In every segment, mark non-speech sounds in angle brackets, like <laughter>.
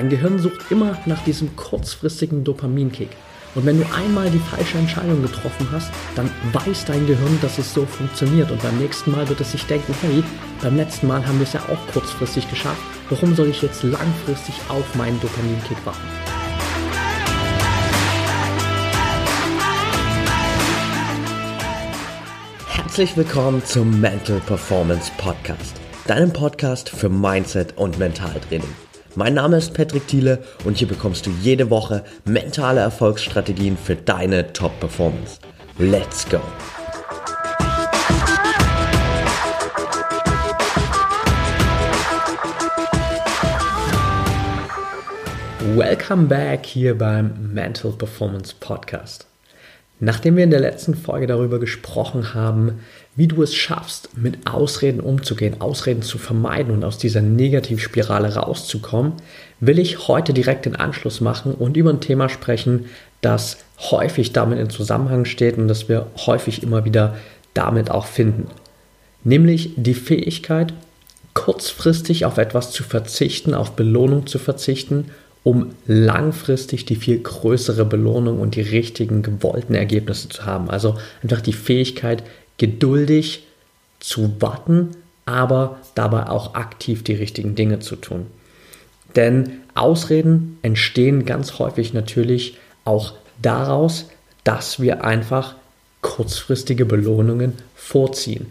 Dein Gehirn sucht immer nach diesem kurzfristigen Dopaminkick. Und wenn du einmal die falsche Entscheidung getroffen hast, dann weiß dein Gehirn, dass es so funktioniert. Und beim nächsten Mal wird es sich denken, hey, beim letzten Mal haben wir es ja auch kurzfristig geschafft. Warum soll ich jetzt langfristig auf meinen Dopaminkick warten? Herzlich willkommen zum Mental Performance Podcast, deinem Podcast für Mindset und Mentaltraining. Mein Name ist Patrick Thiele und hier bekommst du jede Woche mentale Erfolgsstrategien für deine Top-Performance. Let's go! Welcome back hier beim Mental Performance Podcast. Nachdem wir in der letzten Folge darüber gesprochen haben, wie du es schaffst, mit Ausreden umzugehen, Ausreden zu vermeiden und aus dieser Negativspirale rauszukommen, will ich heute direkt den Anschluss machen und über ein Thema sprechen, das häufig damit in Zusammenhang steht und das wir häufig immer wieder damit auch finden. Nämlich die Fähigkeit, kurzfristig auf etwas zu verzichten, auf Belohnung zu verzichten um langfristig die viel größere Belohnung und die richtigen gewollten Ergebnisse zu haben. Also einfach die Fähigkeit, geduldig zu warten, aber dabei auch aktiv die richtigen Dinge zu tun. Denn Ausreden entstehen ganz häufig natürlich auch daraus, dass wir einfach kurzfristige Belohnungen vorziehen.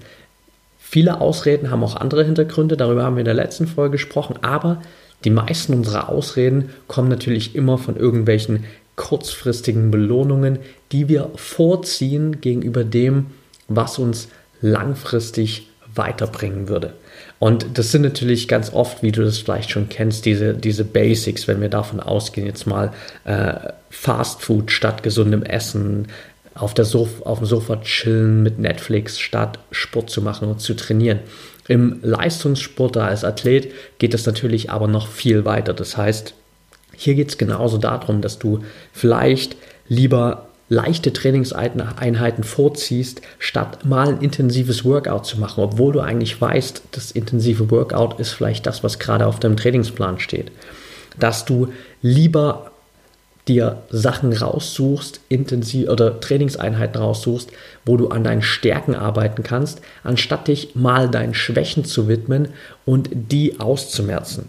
Viele Ausreden haben auch andere Hintergründe, darüber haben wir in der letzten Folge gesprochen, aber die meisten unserer Ausreden kommen natürlich immer von irgendwelchen kurzfristigen Belohnungen, die wir vorziehen gegenüber dem, was uns langfristig weiterbringen würde. Und das sind natürlich ganz oft, wie du das vielleicht schon kennst, diese, diese Basics, wenn wir davon ausgehen, jetzt mal äh, Fast Food statt gesundem Essen, auf, der Sof auf dem Sofa chillen mit Netflix statt Sport zu machen und zu trainieren. Im Leistungssport als Athlet geht es natürlich aber noch viel weiter. Das heißt, hier geht es genauso darum, dass du vielleicht lieber leichte Trainingseinheiten vorziehst, statt mal ein intensives Workout zu machen, obwohl du eigentlich weißt, das intensive Workout ist vielleicht das, was gerade auf deinem Trainingsplan steht. Dass du lieber dir Sachen raussuchst, intensiv oder Trainingseinheiten raussuchst, wo du an deinen Stärken arbeiten kannst, anstatt dich mal deinen Schwächen zu widmen und die auszumerzen.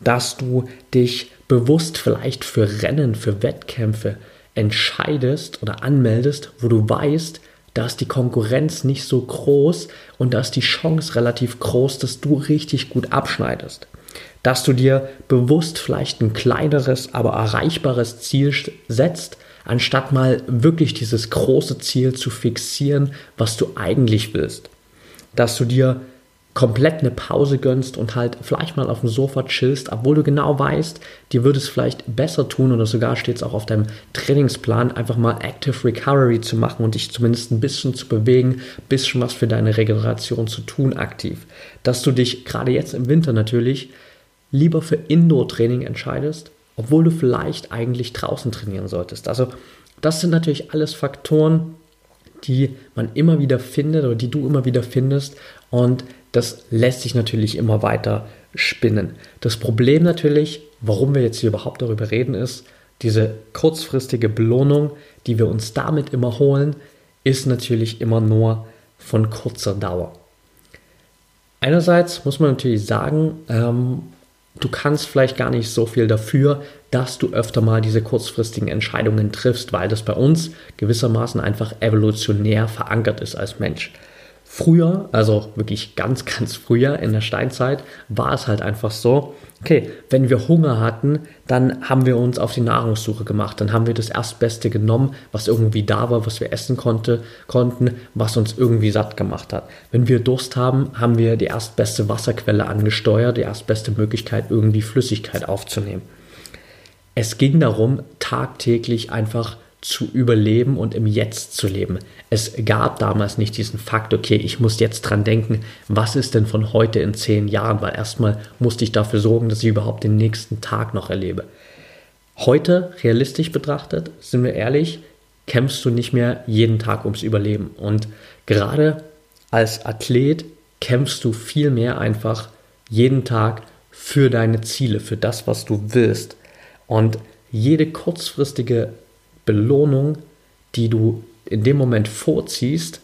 Dass du dich bewusst vielleicht für Rennen, für Wettkämpfe entscheidest oder anmeldest, wo du weißt, da ist die Konkurrenz nicht so groß und da ist die Chance relativ groß, dass du richtig gut abschneidest dass du dir bewusst vielleicht ein kleineres, aber erreichbares Ziel setzt, anstatt mal wirklich dieses große Ziel zu fixieren, was du eigentlich willst. Dass du dir komplett eine Pause gönnst und halt vielleicht mal auf dem Sofa chillst, obwohl du genau weißt, dir würde es vielleicht besser tun oder sogar steht es auch auf deinem Trainingsplan, einfach mal Active Recovery zu machen und dich zumindest ein bisschen zu bewegen, bisschen was für deine Regeneration zu tun aktiv. Dass du dich gerade jetzt im Winter natürlich lieber für Indoor-Training entscheidest, obwohl du vielleicht eigentlich draußen trainieren solltest. Also das sind natürlich alles Faktoren, die man immer wieder findet oder die du immer wieder findest und das lässt sich natürlich immer weiter spinnen. Das Problem natürlich, warum wir jetzt hier überhaupt darüber reden, ist, diese kurzfristige Belohnung, die wir uns damit immer holen, ist natürlich immer nur von kurzer Dauer. Einerseits muss man natürlich sagen, ähm, du kannst vielleicht gar nicht so viel dafür, dass du öfter mal diese kurzfristigen Entscheidungen triffst, weil das bei uns gewissermaßen einfach evolutionär verankert ist als Mensch. Früher, also wirklich ganz, ganz früher in der Steinzeit, war es halt einfach so, okay, wenn wir Hunger hatten, dann haben wir uns auf die Nahrungssuche gemacht, dann haben wir das Erstbeste genommen, was irgendwie da war, was wir essen konnte, konnten, was uns irgendwie satt gemacht hat. Wenn wir Durst haben, haben wir die erstbeste Wasserquelle angesteuert, die erstbeste Möglichkeit, irgendwie Flüssigkeit aufzunehmen. Es ging darum, tagtäglich einfach zu überleben und im Jetzt zu leben. Es gab damals nicht diesen Fakt, okay, ich muss jetzt dran denken, was ist denn von heute in zehn Jahren, weil erstmal musste ich dafür sorgen, dass ich überhaupt den nächsten Tag noch erlebe. Heute, realistisch betrachtet, sind wir ehrlich, kämpfst du nicht mehr jeden Tag ums Überleben. Und gerade als Athlet kämpfst du viel mehr einfach jeden Tag für deine Ziele, für das, was du willst. Und jede kurzfristige Belohnung, die du in dem Moment vorziehst,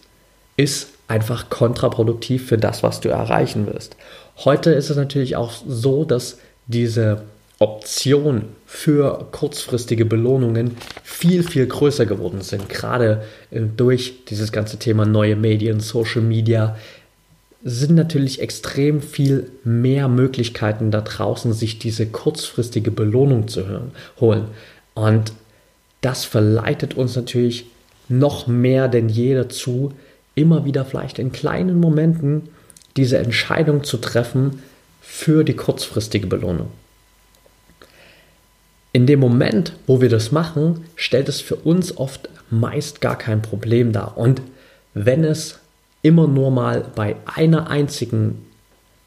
ist einfach kontraproduktiv für das, was du erreichen willst. Heute ist es natürlich auch so, dass diese Option für kurzfristige Belohnungen viel, viel größer geworden sind. Gerade äh, durch dieses ganze Thema neue Medien, Social Media, sind natürlich extrem viel mehr Möglichkeiten da draußen, sich diese kurzfristige Belohnung zu holen. Und das verleitet uns natürlich noch mehr denn je dazu, immer wieder vielleicht in kleinen Momenten diese Entscheidung zu treffen für die kurzfristige Belohnung. In dem Moment, wo wir das machen, stellt es für uns oft meist gar kein Problem dar. Und wenn es immer nur mal bei einer einzigen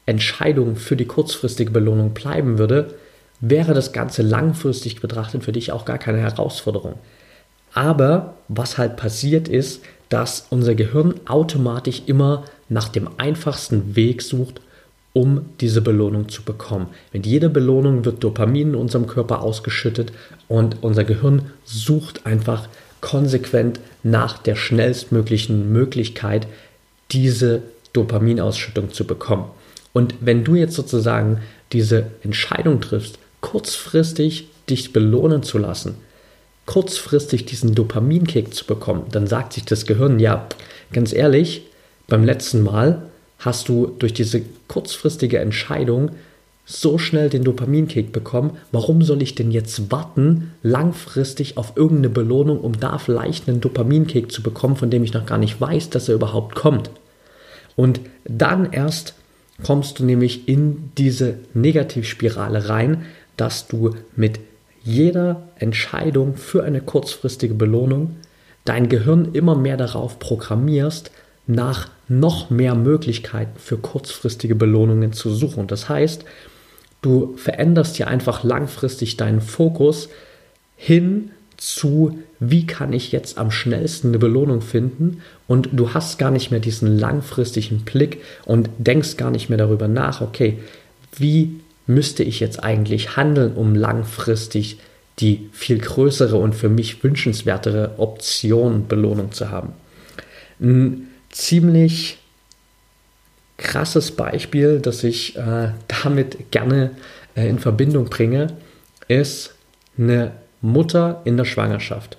Entscheidung für die kurzfristige Belohnung bleiben würde, wäre das Ganze langfristig betrachtet für dich auch gar keine Herausforderung. Aber was halt passiert ist, dass unser Gehirn automatisch immer nach dem einfachsten Weg sucht, um diese Belohnung zu bekommen. Mit jeder Belohnung wird Dopamin in unserem Körper ausgeschüttet und unser Gehirn sucht einfach konsequent nach der schnellstmöglichen Möglichkeit, diese Dopaminausschüttung zu bekommen. Und wenn du jetzt sozusagen diese Entscheidung triffst, kurzfristig dich belohnen zu lassen, kurzfristig diesen Dopaminkick zu bekommen, dann sagt sich das Gehirn, ja, ganz ehrlich, beim letzten Mal hast du durch diese kurzfristige Entscheidung so schnell den Dopaminkick bekommen, warum soll ich denn jetzt warten, langfristig auf irgendeine Belohnung, um da vielleicht einen Dopaminkick zu bekommen, von dem ich noch gar nicht weiß, dass er überhaupt kommt. Und dann erst kommst du nämlich in diese Negativspirale rein, dass du mit jeder Entscheidung für eine kurzfristige Belohnung dein Gehirn immer mehr darauf programmierst, nach noch mehr Möglichkeiten für kurzfristige Belohnungen zu suchen. Das heißt, du veränderst ja einfach langfristig deinen Fokus hin zu, wie kann ich jetzt am schnellsten eine Belohnung finden und du hast gar nicht mehr diesen langfristigen Blick und denkst gar nicht mehr darüber nach, okay, wie müsste ich jetzt eigentlich handeln, um langfristig die viel größere und für mich wünschenswertere Option Belohnung zu haben. Ein ziemlich krasses Beispiel, das ich äh, damit gerne äh, in Verbindung bringe, ist eine Mutter in der Schwangerschaft.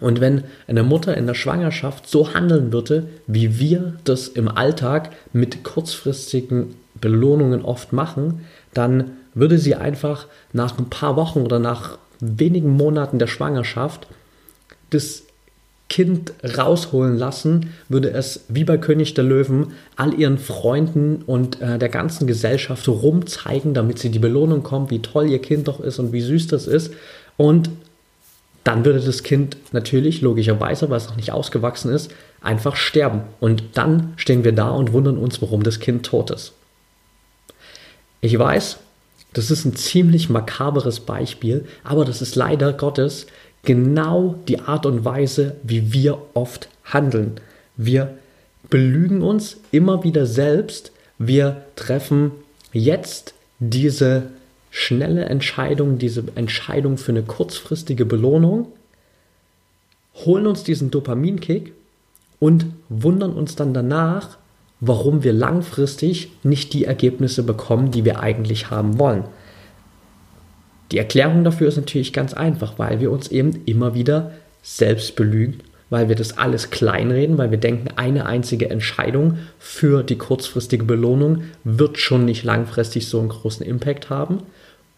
Und wenn eine Mutter in der Schwangerschaft so handeln würde, wie wir das im Alltag mit kurzfristigen Belohnungen oft machen, dann würde sie einfach nach ein paar Wochen oder nach wenigen Monaten der Schwangerschaft das Kind rausholen lassen, würde es wie bei König der Löwen all ihren Freunden und äh, der ganzen Gesellschaft rumzeigen, damit sie die Belohnung kommt, wie toll ihr Kind doch ist und wie süß das ist. Und dann würde das Kind natürlich, logischerweise, weil es noch nicht ausgewachsen ist, einfach sterben. Und dann stehen wir da und wundern uns, warum das Kind tot ist. Ich weiß, das ist ein ziemlich makaberes Beispiel, aber das ist leider Gottes genau die Art und Weise, wie wir oft handeln. Wir belügen uns immer wieder selbst. Wir treffen jetzt diese schnelle Entscheidung, diese Entscheidung für eine kurzfristige Belohnung, holen uns diesen Dopaminkick und wundern uns dann danach, warum wir langfristig nicht die Ergebnisse bekommen, die wir eigentlich haben wollen. Die Erklärung dafür ist natürlich ganz einfach, weil wir uns eben immer wieder selbst belügen, weil wir das alles kleinreden, weil wir denken, eine einzige Entscheidung für die kurzfristige Belohnung wird schon nicht langfristig so einen großen Impact haben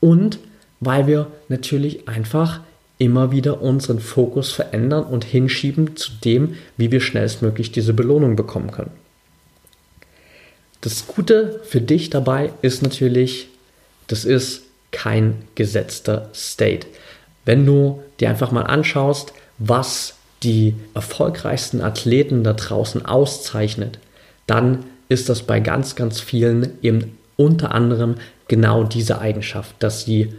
und weil wir natürlich einfach immer wieder unseren Fokus verändern und hinschieben zu dem, wie wir schnellstmöglich diese Belohnung bekommen können. Das Gute für dich dabei ist natürlich, das ist kein gesetzter State. Wenn du dir einfach mal anschaust, was die erfolgreichsten Athleten da draußen auszeichnet, dann ist das bei ganz, ganz vielen eben unter anderem genau diese Eigenschaft, dass sie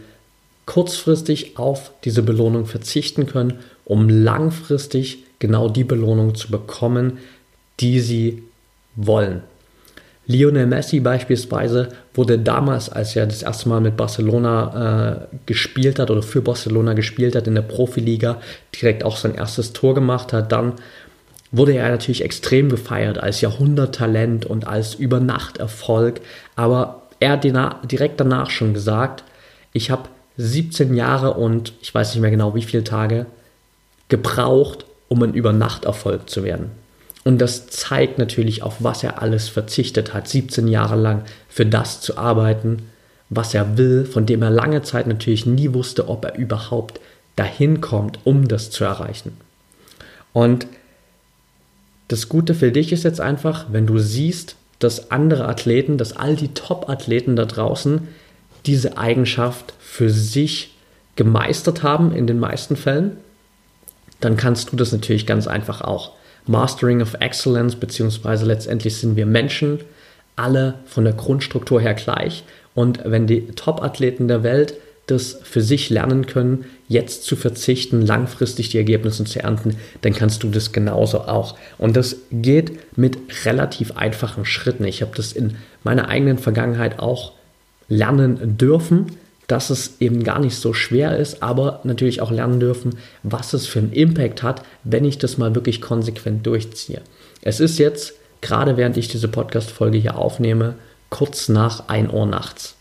kurzfristig auf diese Belohnung verzichten können, um langfristig genau die Belohnung zu bekommen, die sie wollen. Lionel Messi beispielsweise wurde damals, als er das erste Mal mit Barcelona äh, gespielt hat oder für Barcelona gespielt hat in der Profiliga, direkt auch sein erstes Tor gemacht hat, dann wurde er natürlich extrem gefeiert als Jahrhunderttalent und als Übernachterfolg. Aber er hat direkt danach schon gesagt, ich habe 17 Jahre und ich weiß nicht mehr genau wie viele Tage gebraucht, um ein Übernachterfolg zu werden. Und das zeigt natürlich, auf was er alles verzichtet hat, 17 Jahre lang für das zu arbeiten, was er will, von dem er lange Zeit natürlich nie wusste, ob er überhaupt dahin kommt, um das zu erreichen. Und das Gute für dich ist jetzt einfach, wenn du siehst, dass andere Athleten, dass all die Top-Athleten da draußen diese Eigenschaft für sich gemeistert haben in den meisten Fällen, dann kannst du das natürlich ganz einfach auch. Mastering of Excellence, beziehungsweise letztendlich sind wir Menschen alle von der Grundstruktur her gleich. Und wenn die Top-Athleten der Welt das für sich lernen können, jetzt zu verzichten, langfristig die Ergebnisse zu ernten, dann kannst du das genauso auch. Und das geht mit relativ einfachen Schritten. Ich habe das in meiner eigenen Vergangenheit auch lernen dürfen, dass es eben gar nicht so schwer ist, aber natürlich auch lernen dürfen, was es für einen Impact hat, wenn ich das mal wirklich konsequent durchziehe. Es ist jetzt, gerade während ich diese Podcast-Folge hier aufnehme, kurz nach 1 Uhr nachts.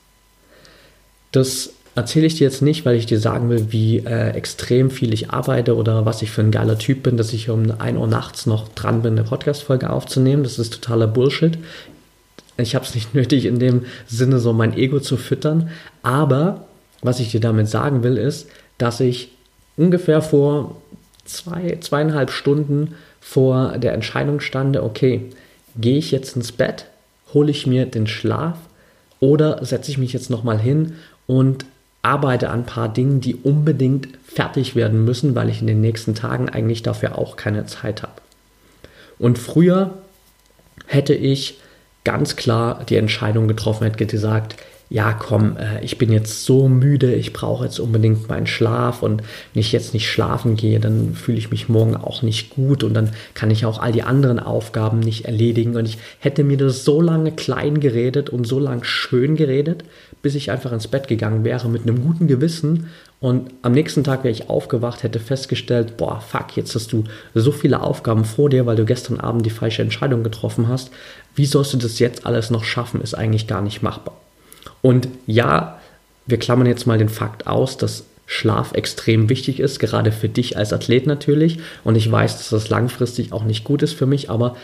Das erzähle ich dir jetzt nicht, weil ich dir sagen will, wie äh, extrem viel ich arbeite oder was ich für ein geiler Typ bin, dass ich um 1 Uhr nachts noch dran bin, eine Podcast-Folge aufzunehmen. Das ist totaler Bullshit. Ich habe es nicht <laughs> nötig, in dem Sinne so mein Ego zu füttern. Aber was ich dir damit sagen will, ist, dass ich ungefähr vor zwei, zweieinhalb Stunden vor der Entscheidung stande, okay, gehe ich jetzt ins Bett, hole ich mir den Schlaf oder setze ich mich jetzt nochmal hin und arbeite an ein paar Dingen, die unbedingt fertig werden müssen, weil ich in den nächsten Tagen eigentlich dafür auch keine Zeit habe. Und früher hätte ich ganz klar die Entscheidung getroffen, hätte gesagt, ja komm, äh, ich bin jetzt so müde, ich brauche jetzt unbedingt meinen Schlaf und wenn ich jetzt nicht schlafen gehe, dann fühle ich mich morgen auch nicht gut und dann kann ich auch all die anderen Aufgaben nicht erledigen und ich hätte mir das so lange klein geredet und so lange schön geredet, bis ich einfach ins Bett gegangen wäre mit einem guten Gewissen und am nächsten Tag wäre ich aufgewacht, hätte festgestellt, boah, fuck, jetzt hast du so viele Aufgaben vor dir, weil du gestern Abend die falsche Entscheidung getroffen hast. Wie sollst du das jetzt alles noch schaffen, ist eigentlich gar nicht machbar. Und ja, wir klammern jetzt mal den Fakt aus, dass Schlaf extrem wichtig ist, gerade für dich als Athlet natürlich. Und ich weiß, dass das langfristig auch nicht gut ist für mich, aber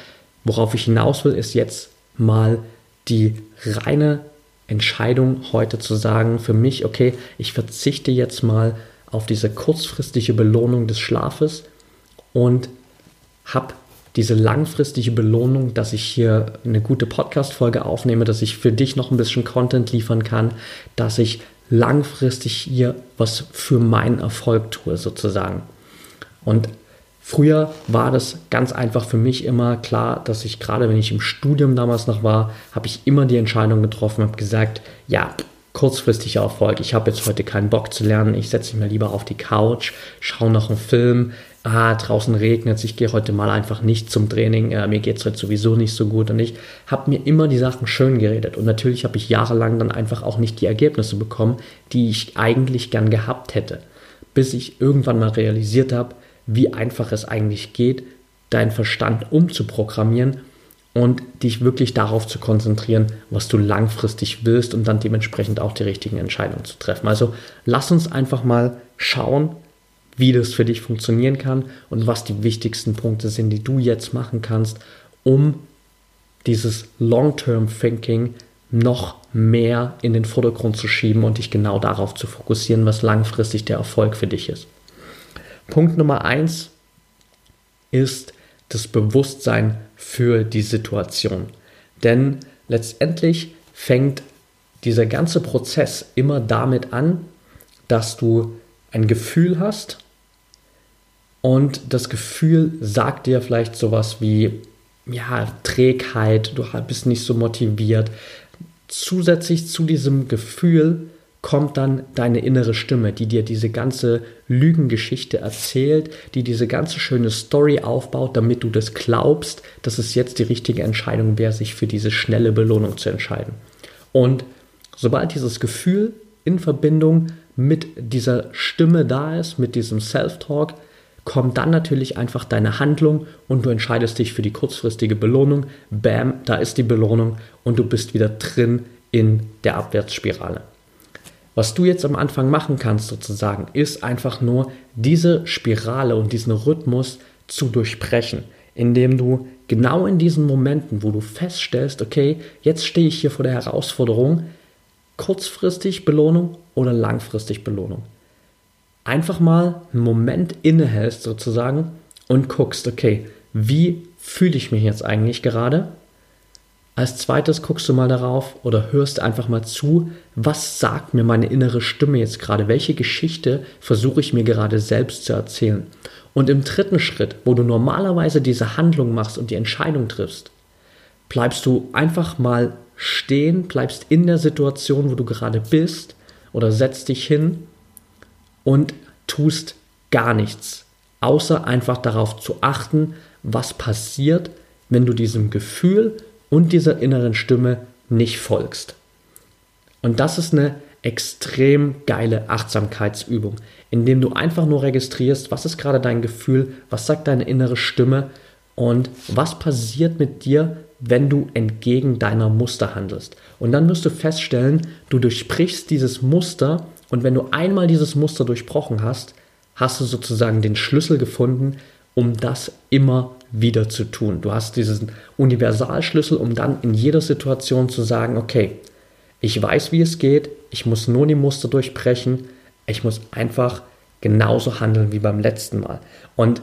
worauf ich hinaus will, ist jetzt mal die reine Entscheidung heute zu sagen, für mich, okay, ich verzichte jetzt mal auf diese kurzfristige Belohnung des Schlafes und habe diese langfristige Belohnung, dass ich hier eine gute Podcast-Folge aufnehme, dass ich für dich noch ein bisschen Content liefern kann, dass ich langfristig hier was für meinen Erfolg tue, sozusagen. Und früher war das ganz einfach für mich immer klar, dass ich gerade, wenn ich im Studium damals noch war, habe ich immer die Entscheidung getroffen, habe gesagt, ja, kurzfristiger Erfolg. Ich habe jetzt heute keinen Bock zu lernen. Ich setze mich mal lieber auf die Couch, schaue noch einen Film, ah, draußen regnet es, ich gehe heute mal einfach nicht zum Training, äh, mir geht es heute sowieso nicht so gut. Und ich habe mir immer die Sachen schön geredet. Und natürlich habe ich jahrelang dann einfach auch nicht die Ergebnisse bekommen, die ich eigentlich gern gehabt hätte. Bis ich irgendwann mal realisiert habe, wie einfach es eigentlich geht, deinen Verstand umzuprogrammieren und dich wirklich darauf zu konzentrieren, was du langfristig willst und dann dementsprechend auch die richtigen Entscheidungen zu treffen. Also lass uns einfach mal schauen, wie das für dich funktionieren kann und was die wichtigsten Punkte sind, die du jetzt machen kannst, um dieses Long-Term-Thinking noch mehr in den Vordergrund zu schieben und dich genau darauf zu fokussieren, was langfristig der Erfolg für dich ist. Punkt Nummer eins ist das Bewusstsein für die Situation. Denn letztendlich fängt dieser ganze Prozess immer damit an, dass du ein Gefühl hast und das Gefühl sagt dir vielleicht sowas wie, ja, Trägheit, du bist nicht so motiviert. Zusätzlich zu diesem Gefühl kommt dann deine innere Stimme, die dir diese ganze Lügengeschichte erzählt, die diese ganze schöne Story aufbaut, damit du das glaubst, dass es jetzt die richtige Entscheidung wäre, sich für diese schnelle Belohnung zu entscheiden. Und sobald dieses Gefühl in Verbindung mit dieser Stimme da ist, mit diesem Self-Talk, kommt dann natürlich einfach deine Handlung und du entscheidest dich für die kurzfristige Belohnung. Bam, da ist die Belohnung und du bist wieder drin in der Abwärtsspirale. Was du jetzt am Anfang machen kannst sozusagen, ist einfach nur diese Spirale und diesen Rhythmus zu durchbrechen, indem du genau in diesen Momenten, wo du feststellst, okay, jetzt stehe ich hier vor der Herausforderung, kurzfristig Belohnung oder langfristig Belohnung. Einfach mal einen Moment innehältst sozusagen und guckst, okay, wie fühle ich mich jetzt eigentlich gerade als zweites guckst du mal darauf oder hörst einfach mal zu, was sagt mir meine innere Stimme jetzt gerade? Welche Geschichte versuche ich mir gerade selbst zu erzählen? Und im dritten Schritt, wo du normalerweise diese Handlung machst und die Entscheidung triffst, bleibst du einfach mal stehen, bleibst in der Situation, wo du gerade bist oder setzt dich hin und tust gar nichts, außer einfach darauf zu achten, was passiert, wenn du diesem Gefühl und dieser inneren Stimme nicht folgst. Und das ist eine extrem geile Achtsamkeitsübung, indem du einfach nur registrierst, was ist gerade dein Gefühl, was sagt deine innere Stimme und was passiert mit dir, wenn du entgegen deiner Muster handelst. Und dann wirst du feststellen, du durchbrichst dieses Muster und wenn du einmal dieses Muster durchbrochen hast, hast du sozusagen den Schlüssel gefunden, um das immer wieder zu tun. Du hast diesen Universalschlüssel, um dann in jeder Situation zu sagen, okay, ich weiß, wie es geht, ich muss nur die Muster durchbrechen, ich muss einfach genauso handeln wie beim letzten Mal. Und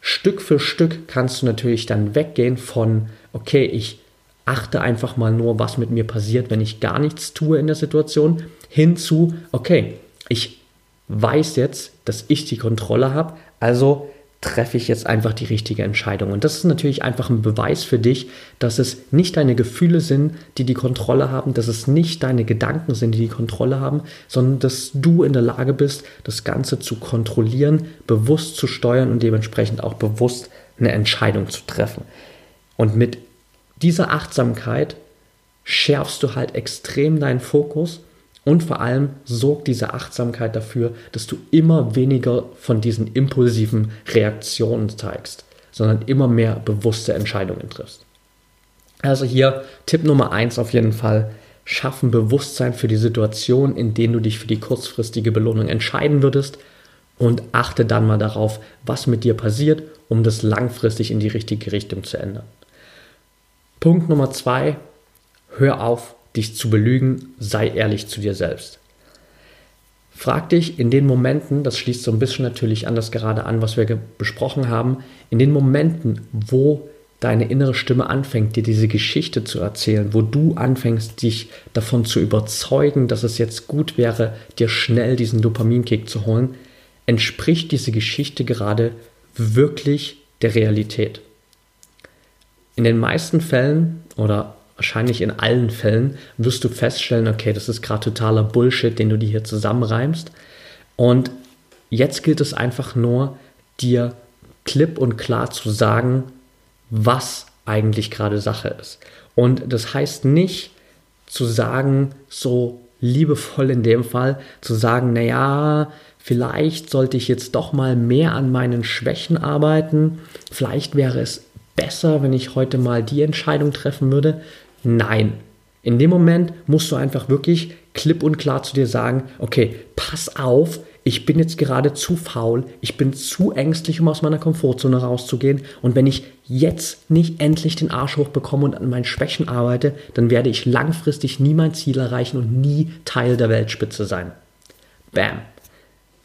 Stück für Stück kannst du natürlich dann weggehen von, okay, ich achte einfach mal nur, was mit mir passiert, wenn ich gar nichts tue in der Situation, hin zu, okay, ich weiß jetzt, dass ich die Kontrolle habe, also treffe ich jetzt einfach die richtige Entscheidung. Und das ist natürlich einfach ein Beweis für dich, dass es nicht deine Gefühle sind, die die Kontrolle haben, dass es nicht deine Gedanken sind, die die Kontrolle haben, sondern dass du in der Lage bist, das Ganze zu kontrollieren, bewusst zu steuern und dementsprechend auch bewusst eine Entscheidung zu treffen. Und mit dieser Achtsamkeit schärfst du halt extrem deinen Fokus und vor allem sorgt diese Achtsamkeit dafür, dass du immer weniger von diesen impulsiven Reaktionen zeigst, sondern immer mehr bewusste Entscheidungen triffst. Also hier Tipp Nummer eins auf jeden Fall, schaffen Bewusstsein für die Situation, in denen du dich für die kurzfristige Belohnung entscheiden würdest und achte dann mal darauf, was mit dir passiert, um das langfristig in die richtige Richtung zu ändern. Punkt Nummer zwei, hör auf, dich zu belügen, sei ehrlich zu dir selbst. Frag dich in den Momenten, das schließt so ein bisschen natürlich an das gerade an, was wir besprochen haben, in den Momenten, wo deine innere Stimme anfängt, dir diese Geschichte zu erzählen, wo du anfängst, dich davon zu überzeugen, dass es jetzt gut wäre, dir schnell diesen Dopaminkick zu holen, entspricht diese Geschichte gerade wirklich der Realität. In den meisten Fällen oder wahrscheinlich in allen Fällen wirst du feststellen, okay, das ist gerade totaler Bullshit, den du dir hier zusammenreimst. Und jetzt gilt es einfach nur, dir klipp und klar zu sagen, was eigentlich gerade Sache ist. Und das heißt nicht zu sagen, so liebevoll in dem Fall, zu sagen, naja, vielleicht sollte ich jetzt doch mal mehr an meinen Schwächen arbeiten, vielleicht wäre es besser, wenn ich heute mal die Entscheidung treffen würde, Nein. In dem Moment musst du einfach wirklich klipp und klar zu dir sagen, okay, pass auf, ich bin jetzt gerade zu faul, ich bin zu ängstlich, um aus meiner Komfortzone rauszugehen. Und wenn ich jetzt nicht endlich den Arsch hochbekomme und an meinen Schwächen arbeite, dann werde ich langfristig nie mein Ziel erreichen und nie Teil der Weltspitze sein. Bam.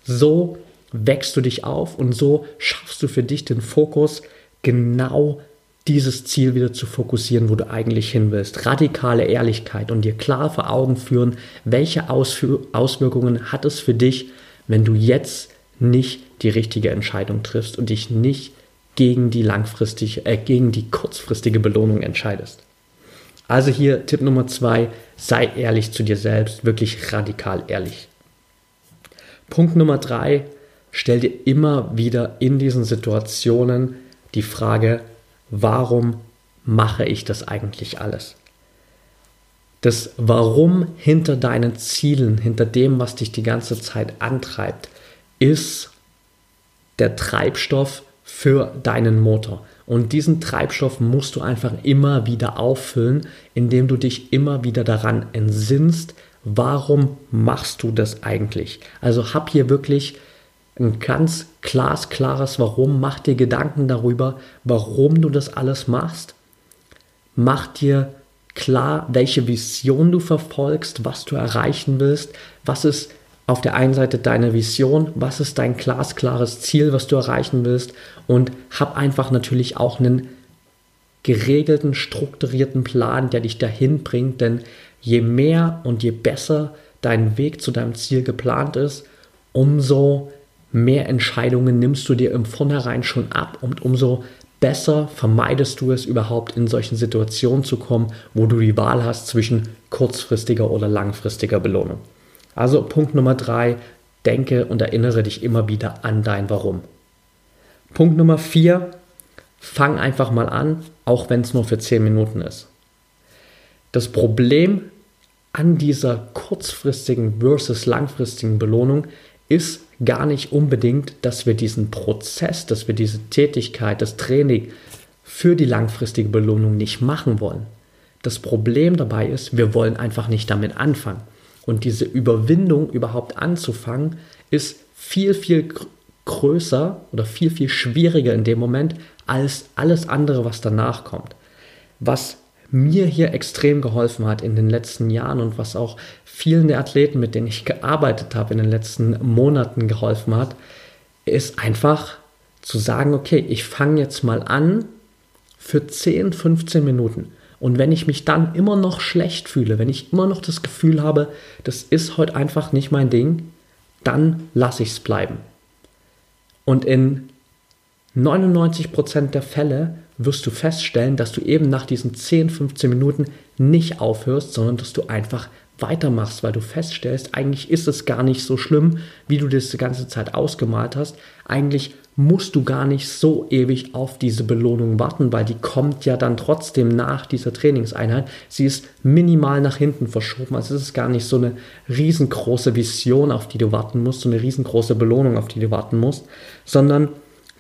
So wächst du dich auf und so schaffst du für dich den Fokus genau dieses Ziel wieder zu fokussieren, wo du eigentlich hin willst. Radikale Ehrlichkeit und dir klar vor Augen führen, welche Auswirkungen hat es für dich, wenn du jetzt nicht die richtige Entscheidung triffst und dich nicht gegen die langfristige, äh, gegen die kurzfristige Belohnung entscheidest. Also hier Tipp Nummer zwei, sei ehrlich zu dir selbst, wirklich radikal ehrlich. Punkt Nummer drei, stell dir immer wieder in diesen Situationen die Frage, warum mache ich das eigentlich alles? Das Warum hinter deinen Zielen, hinter dem, was dich die ganze Zeit antreibt, ist der Treibstoff für deinen Motor. Und diesen Treibstoff musst du einfach immer wieder auffüllen, indem du dich immer wieder daran entsinnst, warum machst du das eigentlich? Also hab hier wirklich ein ganz glasklares Warum. Mach dir Gedanken darüber, warum du das alles machst. Mach dir klar, welche Vision du verfolgst, was du erreichen willst, was ist auf der einen Seite deine Vision, was ist dein glasklares Ziel, was du erreichen willst und hab einfach natürlich auch einen geregelten, strukturierten Plan, der dich dahin bringt, denn je mehr und je besser dein Weg zu deinem Ziel geplant ist, umso mehr Entscheidungen nimmst du dir im Vornherein schon ab und umso besser vermeidest du es überhaupt in solchen Situationen zu kommen, wo du die Wahl hast zwischen kurzfristiger oder langfristiger Belohnung. Also Punkt Nummer drei, denke und erinnere dich immer wieder an dein Warum. Punkt Nummer vier, fang einfach mal an, auch wenn es nur für zehn Minuten ist. Das Problem an dieser kurzfristigen versus langfristigen Belohnung ist gar nicht unbedingt, dass wir diesen Prozess, dass wir diese Tätigkeit, das Training für die langfristige Belohnung nicht machen wollen. Das Problem dabei ist, wir wollen einfach nicht damit anfangen. Und diese Überwindung überhaupt anzufangen, ist viel, viel größer oder viel, viel schwieriger in dem Moment als alles andere, was danach kommt. Was mir hier extrem geholfen hat in den letzten Jahren und was auch vielen der Athleten, mit denen ich gearbeitet habe in den letzten Monaten geholfen hat, ist einfach zu sagen, okay, ich fange jetzt mal an für 10, 15 Minuten. Und wenn ich mich dann immer noch schlecht fühle, wenn ich immer noch das Gefühl habe, das ist heute einfach nicht mein Ding, dann lasse ich es bleiben. Und in 99% der Fälle wirst du feststellen, dass du eben nach diesen 10, 15 Minuten nicht aufhörst, sondern dass du einfach weitermachst, weil du feststellst, eigentlich ist es gar nicht so schlimm, wie du das die ganze Zeit ausgemalt hast. Eigentlich musst du gar nicht so ewig auf diese Belohnung warten, weil die kommt ja dann trotzdem nach dieser Trainingseinheit. Sie ist minimal nach hinten verschoben. Also es ist gar nicht so eine riesengroße Vision, auf die du warten musst, so eine riesengroße Belohnung, auf die du warten musst, sondern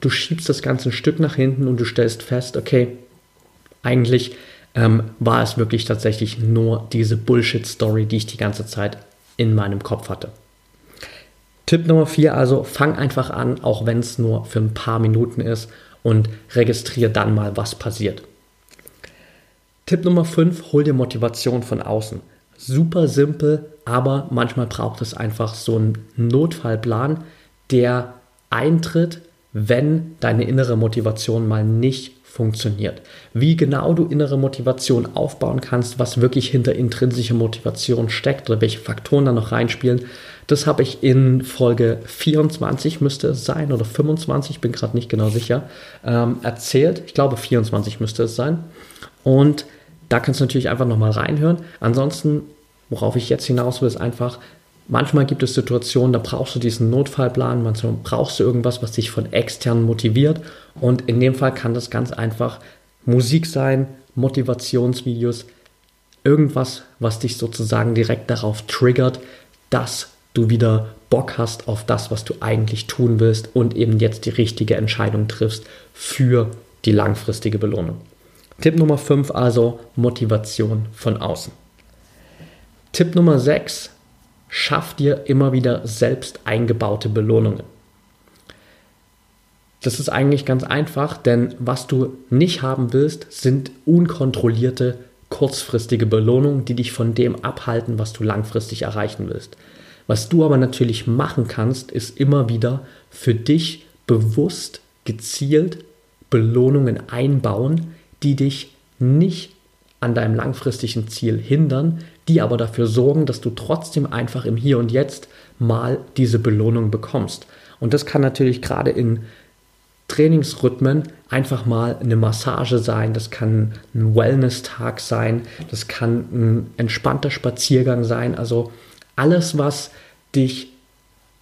du schiebst das ganze Stück nach hinten und du stellst fest, okay, eigentlich ähm, war es wirklich tatsächlich nur diese Bullshit-Story, die ich die ganze Zeit in meinem Kopf hatte. Tipp Nummer vier also, fang einfach an, auch wenn es nur für ein paar Minuten ist und registriere dann mal, was passiert. Tipp Nummer fünf, hol dir Motivation von außen. Super simpel, aber manchmal braucht es einfach so einen Notfallplan, der eintritt, wenn deine innere Motivation mal nicht funktioniert. Wie genau du innere Motivation aufbauen kannst, was wirklich hinter intrinsischer Motivation steckt oder welche Faktoren da noch reinspielen, das habe ich in Folge 24 müsste es sein oder 25, bin gerade nicht genau sicher, ähm, erzählt. Ich glaube 24 müsste es sein. Und da kannst du natürlich einfach nochmal reinhören. Ansonsten, worauf ich jetzt hinaus will, ist einfach, Manchmal gibt es Situationen, da brauchst du diesen Notfallplan, manchmal brauchst du irgendwas, was dich von extern motiviert. Und in dem Fall kann das ganz einfach Musik sein, Motivationsvideos, irgendwas, was dich sozusagen direkt darauf triggert, dass du wieder Bock hast auf das, was du eigentlich tun willst und eben jetzt die richtige Entscheidung triffst für die langfristige Belohnung. Tipp Nummer 5 also Motivation von außen. Tipp Nummer 6 schaff dir immer wieder selbst eingebaute Belohnungen. Das ist eigentlich ganz einfach, denn was du nicht haben willst, sind unkontrollierte, kurzfristige Belohnungen, die dich von dem abhalten, was du langfristig erreichen willst. Was du aber natürlich machen kannst, ist immer wieder für dich bewusst, gezielt Belohnungen einbauen, die dich nicht an deinem langfristigen Ziel hindern, die aber dafür sorgen, dass du trotzdem einfach im Hier und Jetzt mal diese Belohnung bekommst. Und das kann natürlich gerade in Trainingsrhythmen einfach mal eine Massage sein, das kann ein Wellness-Tag sein, das kann ein entspannter Spaziergang sein. Also alles, was dich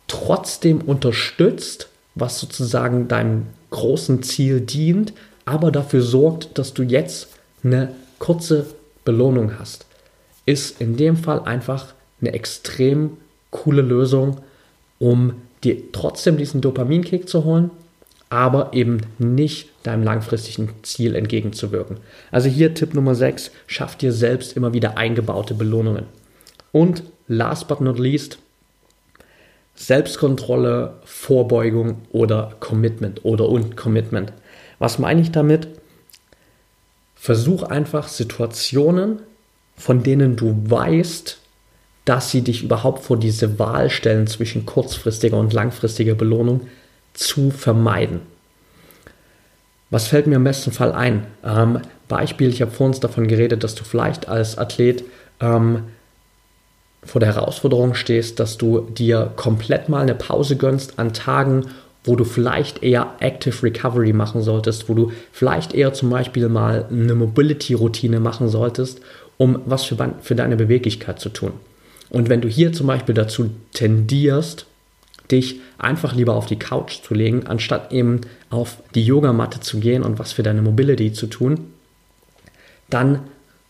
trotzdem unterstützt, was sozusagen deinem großen Ziel dient, aber dafür sorgt, dass du jetzt eine kurze Belohnung hast, ist in dem Fall einfach eine extrem coole Lösung, um dir trotzdem diesen Dopaminkick zu holen, aber eben nicht deinem langfristigen Ziel entgegenzuwirken. Also hier Tipp Nummer 6, schaff dir selbst immer wieder eingebaute Belohnungen. Und last but not least, Selbstkontrolle, Vorbeugung oder Commitment oder und Commitment. Was meine ich damit? Versuch einfach Situationen, von denen du weißt, dass sie dich überhaupt vor diese Wahl stellen zwischen kurzfristiger und langfristiger Belohnung zu vermeiden. Was fällt mir im besten Fall ein? Ähm, Beispiel, ich habe vorhin davon geredet, dass du vielleicht als Athlet ähm, vor der Herausforderung stehst, dass du dir komplett mal eine Pause gönnst an Tagen, wo du vielleicht eher Active Recovery machen solltest, wo du vielleicht eher zum Beispiel mal eine Mobility-Routine machen solltest, um was für, für deine Beweglichkeit zu tun. Und wenn du hier zum Beispiel dazu tendierst, dich einfach lieber auf die Couch zu legen, anstatt eben auf die Yogamatte zu gehen und was für deine Mobility zu tun, dann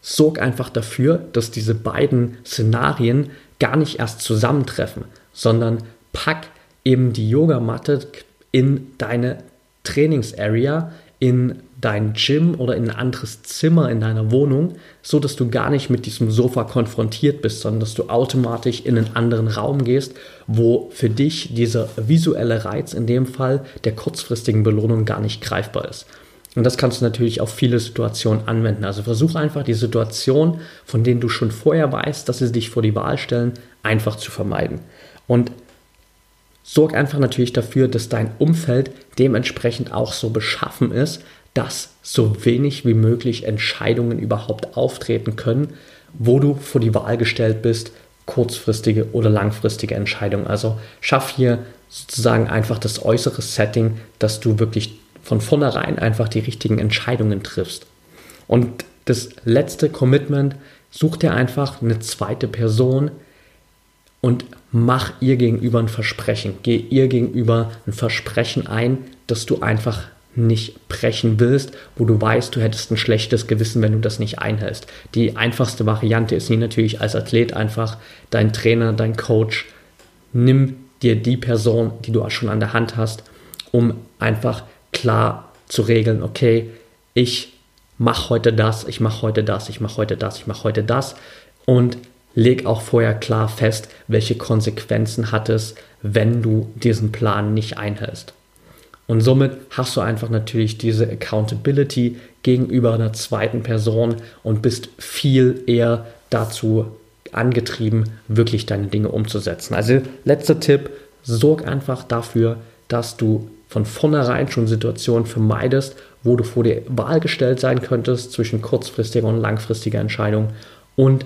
sorg einfach dafür, dass diese beiden Szenarien gar nicht erst zusammentreffen, sondern pack eben die Yogamatte in deine Trainingsarea, in dein Gym oder in ein anderes Zimmer in deiner Wohnung, so dass du gar nicht mit diesem Sofa konfrontiert bist, sondern dass du automatisch in einen anderen Raum gehst, wo für dich dieser visuelle Reiz in dem Fall der kurzfristigen Belohnung gar nicht greifbar ist. Und das kannst du natürlich auf viele Situationen anwenden. Also versuch einfach die Situation, von denen du schon vorher weißt, dass sie dich vor die Wahl stellen, einfach zu vermeiden. Und sorg einfach natürlich dafür, dass dein Umfeld dementsprechend auch so beschaffen ist, dass so wenig wie möglich Entscheidungen überhaupt auftreten können, wo du vor die Wahl gestellt bist, kurzfristige oder langfristige Entscheidungen. Also schaff hier sozusagen einfach das äußere Setting, dass du wirklich von vornherein einfach die richtigen Entscheidungen triffst. Und das letzte Commitment, such dir einfach eine zweite Person und mach ihr gegenüber ein Versprechen. Geh ihr gegenüber ein Versprechen ein, dass du einfach nicht brechen willst, wo du weißt, du hättest ein schlechtes Gewissen, wenn du das nicht einhältst. Die einfachste Variante ist nie natürlich als Athlet einfach dein Trainer, dein Coach. Nimm dir die Person, die du schon an der Hand hast, um einfach klar zu regeln, okay, ich mache heute das, ich mache heute das, ich mache heute das, ich mache heute das und leg auch vorher klar fest, welche Konsequenzen hat es, wenn du diesen Plan nicht einhältst. Und somit hast du einfach natürlich diese Accountability gegenüber einer zweiten Person und bist viel eher dazu angetrieben, wirklich deine Dinge umzusetzen. Also letzter Tipp, sorg einfach dafür, dass du von vornherein schon Situationen vermeidest, wo du vor der Wahl gestellt sein könntest zwischen kurzfristiger und langfristiger Entscheidung und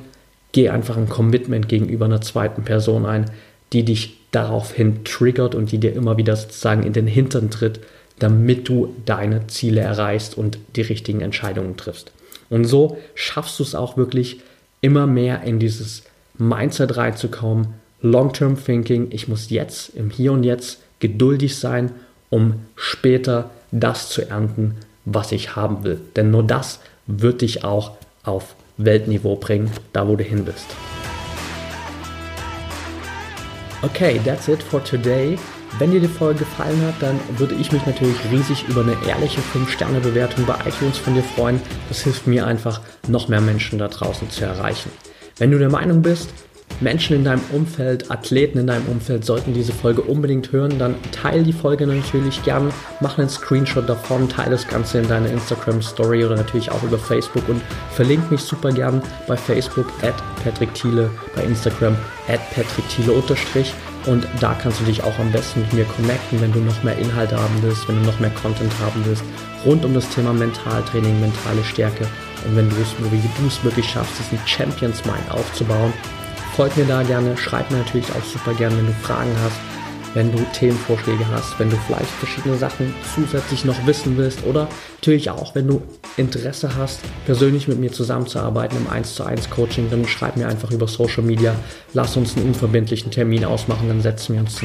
geh einfach ein Commitment gegenüber einer zweiten Person ein, die dich daraufhin triggert und die dir immer wieder sozusagen in den Hintern tritt, damit du deine Ziele erreichst und die richtigen Entscheidungen triffst. Und so schaffst du es auch wirklich immer mehr in dieses Mindset reinzukommen. Long-Term Thinking, ich muss jetzt, im Hier und Jetzt geduldig sein um später das zu ernten, was ich haben will. Denn nur das wird dich auch auf Weltniveau bringen, da wo du hin bist. Okay, that's it for today. Wenn dir die Folge gefallen hat, dann würde ich mich natürlich riesig über eine ehrliche 5-Sterne-Bewertung bei iTunes von dir freuen. Das hilft mir einfach, noch mehr Menschen da draußen zu erreichen. Wenn du der Meinung bist, Menschen in deinem Umfeld, Athleten in deinem Umfeld sollten diese Folge unbedingt hören, dann teile die Folge natürlich gern, mach einen Screenshot davon, teile das Ganze in deiner Instagram Story oder natürlich auch über Facebook und verlinke mich super gern bei Facebook at Patrick Thiele, bei Instagram at Patrick Thiele unterstrich. Und da kannst du dich auch am besten mit mir connecten, wenn du noch mehr Inhalte haben willst, wenn du noch mehr Content haben willst, rund um das Thema Mentaltraining, mentale Stärke. Und wenn du es, wie du es wirklich schaffst, diesen Champions Mind aufzubauen Folgt mir da gerne, schreib mir natürlich auch super gerne, wenn du Fragen hast. wenn du Themenvorschläge hast, wenn du vielleicht verschiedene Sachen zusätzlich noch wissen willst oder natürlich auch, wenn du Interesse hast, persönlich mit mir zusammenzuarbeiten im 1 zu 1 Coaching, dann schreib mir einfach über Social Media, lass uns einen unverbindlichen Termin ausmachen, dann setzen wir uns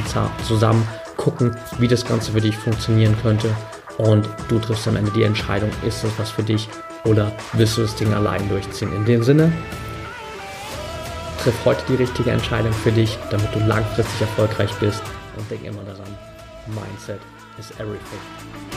zusammen, gucken, wie das Ganze für dich funktionieren könnte und du triffst am Ende die Entscheidung, ist das was für dich oder willst du das Ding allein durchziehen. In dem Sinne, triff heute die richtige Entscheidung für dich, damit du langfristig erfolgreich bist und denk immer daran, Mindset is everything.